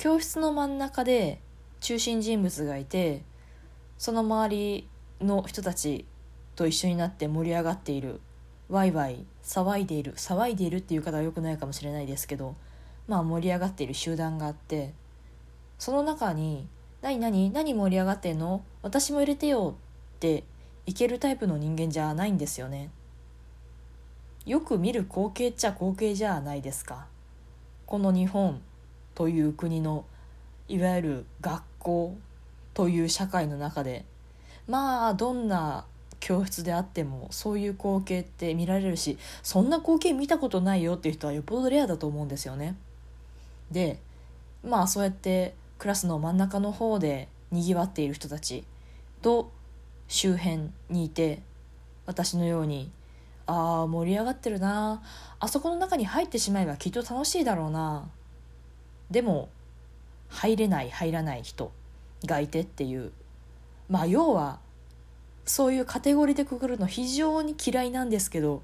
教室の真ん中で中心人物がいてその周りの人たちと一緒になって盛り上がっているワイワイ騒いでいる騒いでいるっていう方はよくないかもしれないですけどまあ盛り上がっている集団があってその中に「何何何盛り上がってんの？私も入れてよ」っていけるタイプの人間じゃないんですよね。よく見る光景っちゃ光景じゃないですか。この日本という国のいわゆる学校という社会の中でまあどんな教室であってもそういう光景って見られるしそんな光景見たことないよっていう人はよっぽどレアだと思うんですよね。でまあそうやってクラスの真ん中の方でにぎわっている人たちと周辺にいて私のようにああ盛り上がってるなあそこの中に入ってしまえばきっと楽しいだろうなでも入れない入らない人がいてっていう。まあ要はそういうカテゴリーでくくるの非常に嫌いなんですけど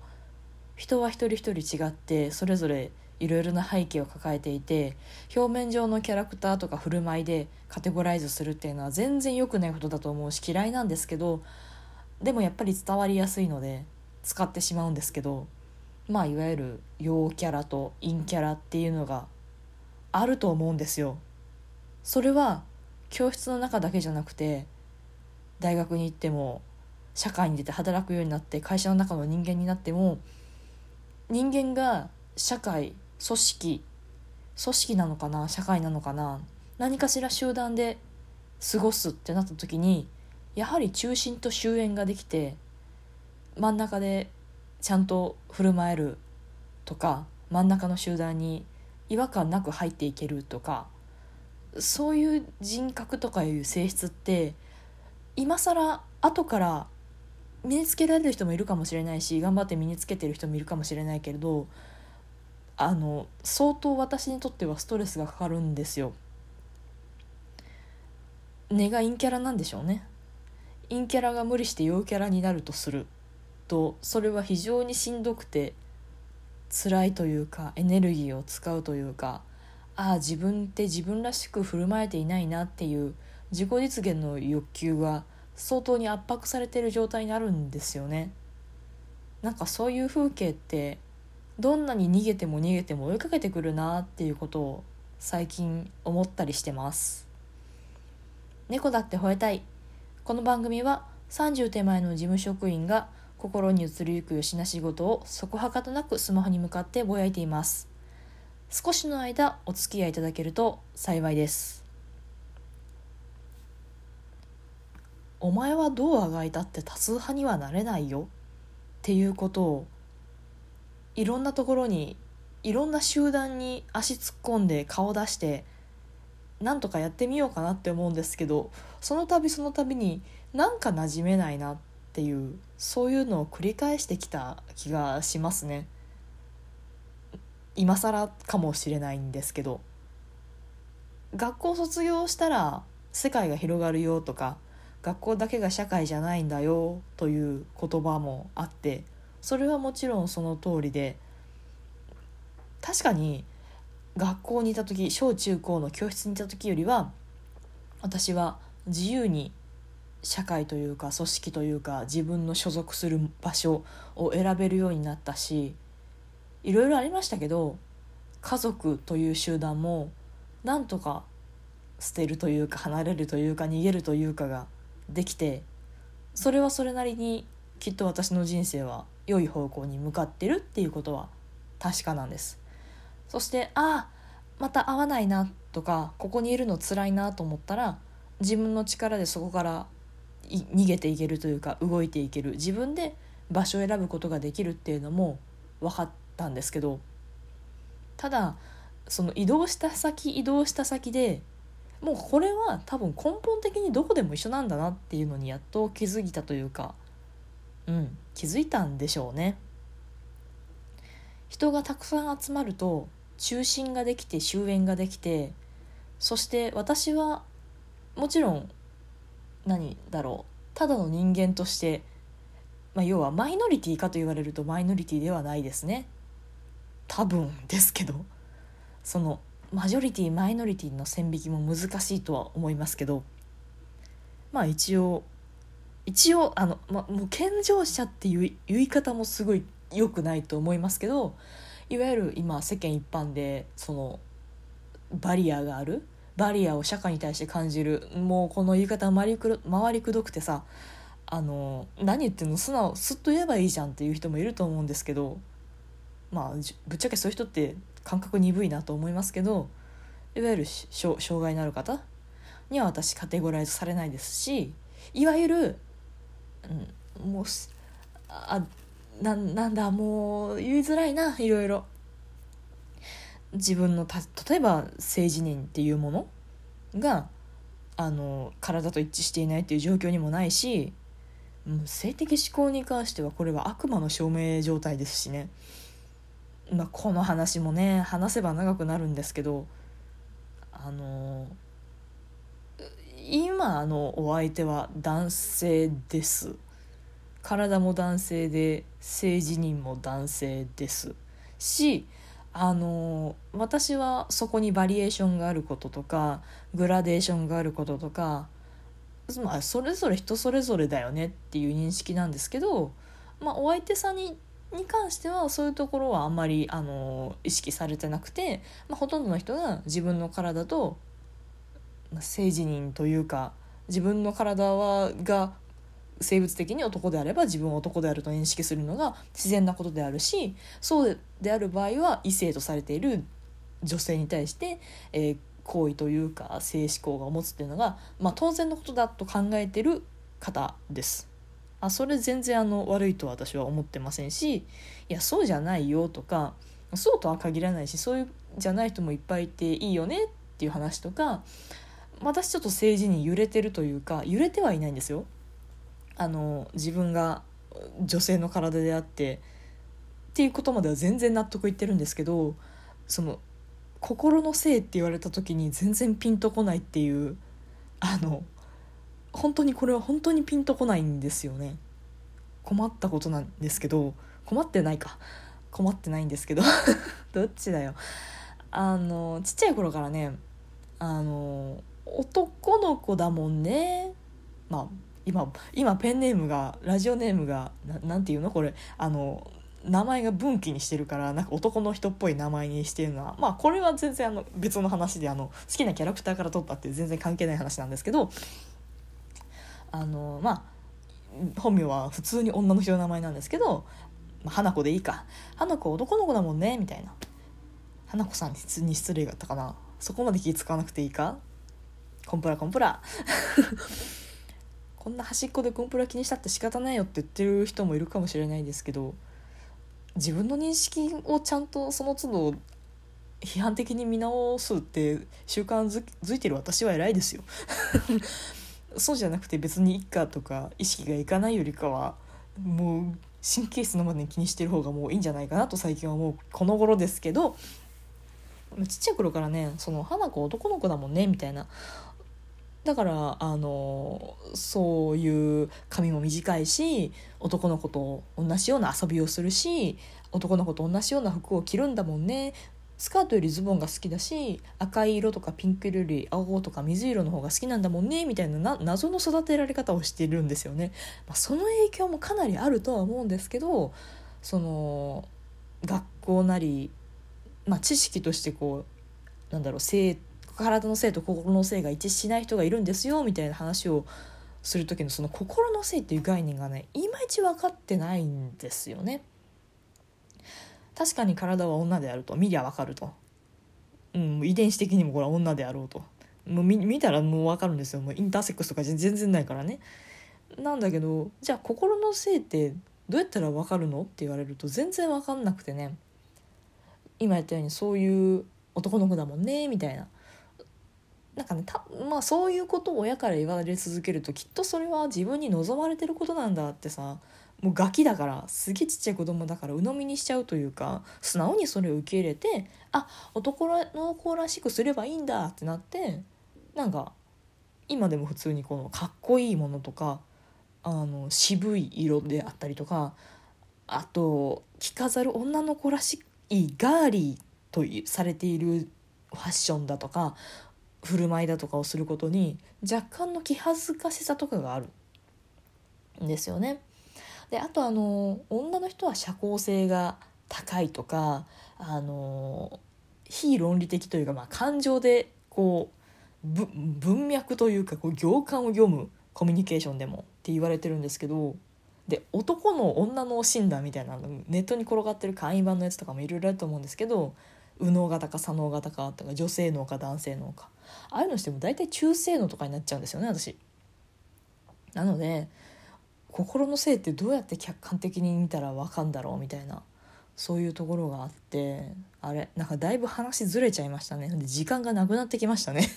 人は一人一人違ってそれぞれいろいろな背景を抱えていて表面上のキャラクターとか振る舞いでカテゴライズするっていうのは全然良くないことだと思うし嫌いなんですけどでもやっぱり伝わりやすいので使ってしまうんですけどまあいわゆる陽キャラと陰キャラっていうのがあると思うんですよ。それは教室の中だけじゃなくて大学に行っても社会に出て働くようになって会社の中の人間になっても人間が社会組織組織なのかな社会なのかな何かしら集団で過ごすってなった時にやはり中心と終焉ができて真ん中でちゃんと振る舞えるとか真ん中の集団に違和感なく入っていけるとかそういう人格とかいう性質って今更後から身につけられる人もいるかもしれないし頑張って身につけてる人もいるかもしれないけれどあの相当私にとってはストレスがかかるんですよ。根が陰キャラなんでしょうね。陰キャラが無理して陽キャラになるとするとそれは非常にしんどくて辛いというかエネルギーを使うというかああ自分って自分らしく振る舞えていないなっていう自己実現の欲求が相当に圧迫されている状態になるんですよね。なんかそういう風景ってどんなに逃げても逃げても追いかけてくるなっていうことを最近思ったりしてます猫だって吠えたいこの番組は30手前の事務職員が心に移りゆくよしな仕事をそこはかとなくスマホに向かってぼやいています。少しの間お付き合いいただけると幸いです。お前はどうあがいたって多数派にはなれないよ。っていうことをいろんなところにいろんな集団に足突っ込んで顔出してなんとかやってみようかなって思うんですけどその度その度になんか馴染めないな。ってていうそういうのを繰り返してきた気がしますね。今更かもしれないんですけど。学校卒業したら世界が広がるよとか学校だけが社会じゃないんだよという言葉もあってそれはもちろんその通りで確かに学校にいた時小中高の教室にいた時よりは私は自由に社会というか組織というか自分の所属する場所を選べるようになったしいろいろありましたけど家族という集団もなんとか捨てるというか離れるというか逃げるというかができてそれはそれなりにきっと私の人生は良い方向に向かってるっていうことは確かなんです。そしてああまた会わないなとかここにいるの辛いなと思ったら自分の力でそこから逃げていけるというか動いていける。自分で場所を選ぶことができるっていうのも分かったんですけどただその移動した先移動した先でもうこれは多分根本的にどこでも一緒なんだなっていうのにやっと気づいたというかうん気づいたんでしょうね。人がたくさん集まると中心ができて終焉ができてそして私はもちろん何だろう。ただの人間として、まあ、要はマイノリティかと言われるとマイノリティではないですね。多分ですけど。そのマジョリティマイノリティの線引きも難しいとは思いますけど。まあ一応一応あの、ま、もう健常者っていう言い方もすごい良くないと思いますけどいわゆる今世間一般でそのバリアがあるバリアを社会に対して感じる。もうこの言い方回りくど回りくどくてさあの何言ってんの素直すっと言えばいいじゃんっていう人もいると思うんですけどまあぶっちゃけそういう人って感覚鈍いなと思いますけどいわゆる障害のある方には私カテゴライズされないですしいわゆる、うん、もうあななんだもう言いづらいないろいろ。自分のた例えば性自認っていうものがあの体と一致していないっていう状況にもないし性的思考に関してはこれは悪魔の証明状態ですしね、まあ、この話もね話せば長くなるんですけどあの今のお相手は男性です。体も男性で性自認も男性です。しあの私はそこにバリエーションがあることとかグラデーションがあることとかまあ、それぞれ人それぞれだよねっていう認識なんですけど、まあ、お相手さんにに関してはそういうところはあんまりあの意識されてなくて、まあ、ほとんどの人が自分の体と性自認というか自分の体はが生物的に男であれば自分は男であると認識するのが自然なことであるしそうである場合は異性とされている女性に対して、えー、行為というか性思考が持つっていうのが、まあ、当然のことだと考えてる方です。あそれ全然あの悪いと私は思ってませんしいやそうじゃないよとかそうとは限らないしそういうじゃない人もいっぱいいていいよねっていう話とか私ちょっと政治に揺れてるというか揺れてはいないんですよ。あの自分が女性の体であってっていうことまでは全然納得いってるんですけどその心のせいって言われた時に全然ピンとこないっていうあの本当にこれは本当にピンとこないんですよね。困ったことなんですけど困ってないか。困ってないんですけど どっちだよ。あのちっちゃい頃からねあの男の子だもんね。まあ今今ペンネームがラジオネームが何て言うの？これあの名前が分岐にしてるからなんか男の人っぽい名前にしてるのは。まあこれは全然あの別の話であの好きなキャラクターから取ったって全然関係ない話なんですけど。あのまあ本名は普通に女の人の名前なんですけど、まあ、花子でいいか。花子男の子だもんねみたいな。花子さんに失礼があったかな。そこまで気使わなくていいか？コンプラコンプラ。こんな端っこでコンプラ気にしたって仕方ないよって言ってる人もいるかもしれないですけど自分の認識をちゃんとその都度批判的に見直すって習慣づいてる私は偉いですよ。そうじゃなくて別にいっかとか意識がいかないよりかはもう神経質のまでに気にしてる方がもういいんじゃないかなと最近はもうこの頃ですけどちっちゃい頃からねその花子男の子だもんねみたいなだからあのそういう髪も短いし男の子と同じような遊びをするし男の子と同じような服を着るんだもんねスカートよりズボンが好きだし赤い色とかピンク色より青とか水色の方が好きなんだもんねみたいな謎の育てられ方をしてるんですよね。まあ、その影響もかなりあるとは思うんですけどその学校なり、まあ、知識としてこうなんだろう生体の性と心の性が一致しない人がいるんですよみたいな話をする時のその心の性っていう概念がねいまいち分かってないんですよね。確かに体は女であると。見りゃ分かると、うん、遺伝子的にもこれは女であろうと。もう見たらもう分かるんですよ。もうインターセックスとか全然ないからね。なんだけどじゃあ心の性ってどうやったら分かるのって言われると全然分かんなくてね。今言ったようにそういう男の子だもんねみたいな。なんかねたまあそういうことを親から言われ続けるときっとそれは自分に望まれてることなんだってさもうガキだからすげえちっちゃい子供だから鵜呑みにしちゃうというか素直にそれを受け入れてあ男の子らしくすればいいんだってなってなんか今でも普通にこのかっこいいものとかあの渋い色であったりとかあと着飾る女の子らしいガーリーとされているファッションだとか振る舞いだとかをすることに若干の気恥ずかしさとかがあるんですよね。であとあの女の人は社交性が高いとかあの非論理的というか、まあ、感情でこう文脈というかこう行間を読むコミュニケーションでもって言われてるんですけどで男の女の診断みたいなのネットに転がってる簡易版のやつとかもいろいろあると思うんですけど右脳型か左脳型かとか女性脳か男性脳か。ああいうのしても大体中性脳とかになっちゃうんですよね私。なので心の性ってどうやって客観的に見たら分かんだろうみたいなそういうところがあってあれなんかだいぶ話ずれちゃいましたね。で時間がなくなってきましたね。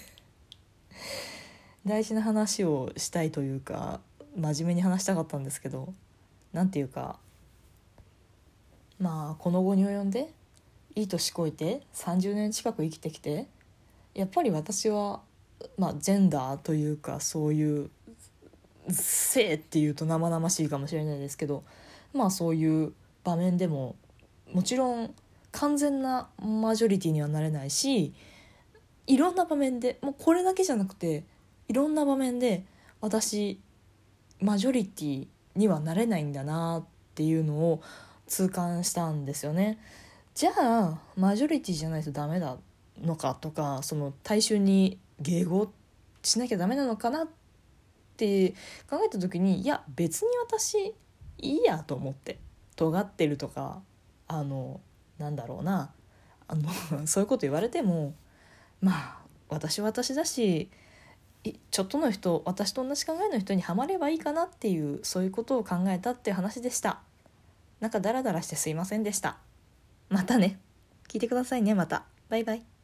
大事な話をしたいというか真面目に話したかったんですけど何て言うかまあこの後に及んでいい年こえて30年近く生きてきてやっぱり私は、まあ、ジェンダーというかそういう性っていうと生々しいかもしれないですけどまあそういう場面でももちろん完全なマジョリティにはなれないしいろんな場面でもうこれだけじゃなくていろんな場面で私マジョリティにはなれないんだなっていうのを痛感したんですよね。じゃあマジョリティじゃないとダメだのかとかその大衆に迎合しなきゃダメなのかなって考えた時にいや別に私いいやと思って尖ってるとかあのなんだろうなあのそういうこと言われてもまあ私は私だしちょっとの人私と同じ考えの人にはまればいいかなっていうそういうことを考えたっていう話でした。なんかダラダラしてすいませんでした。またね。聞いてくださいねまた。バイバイ。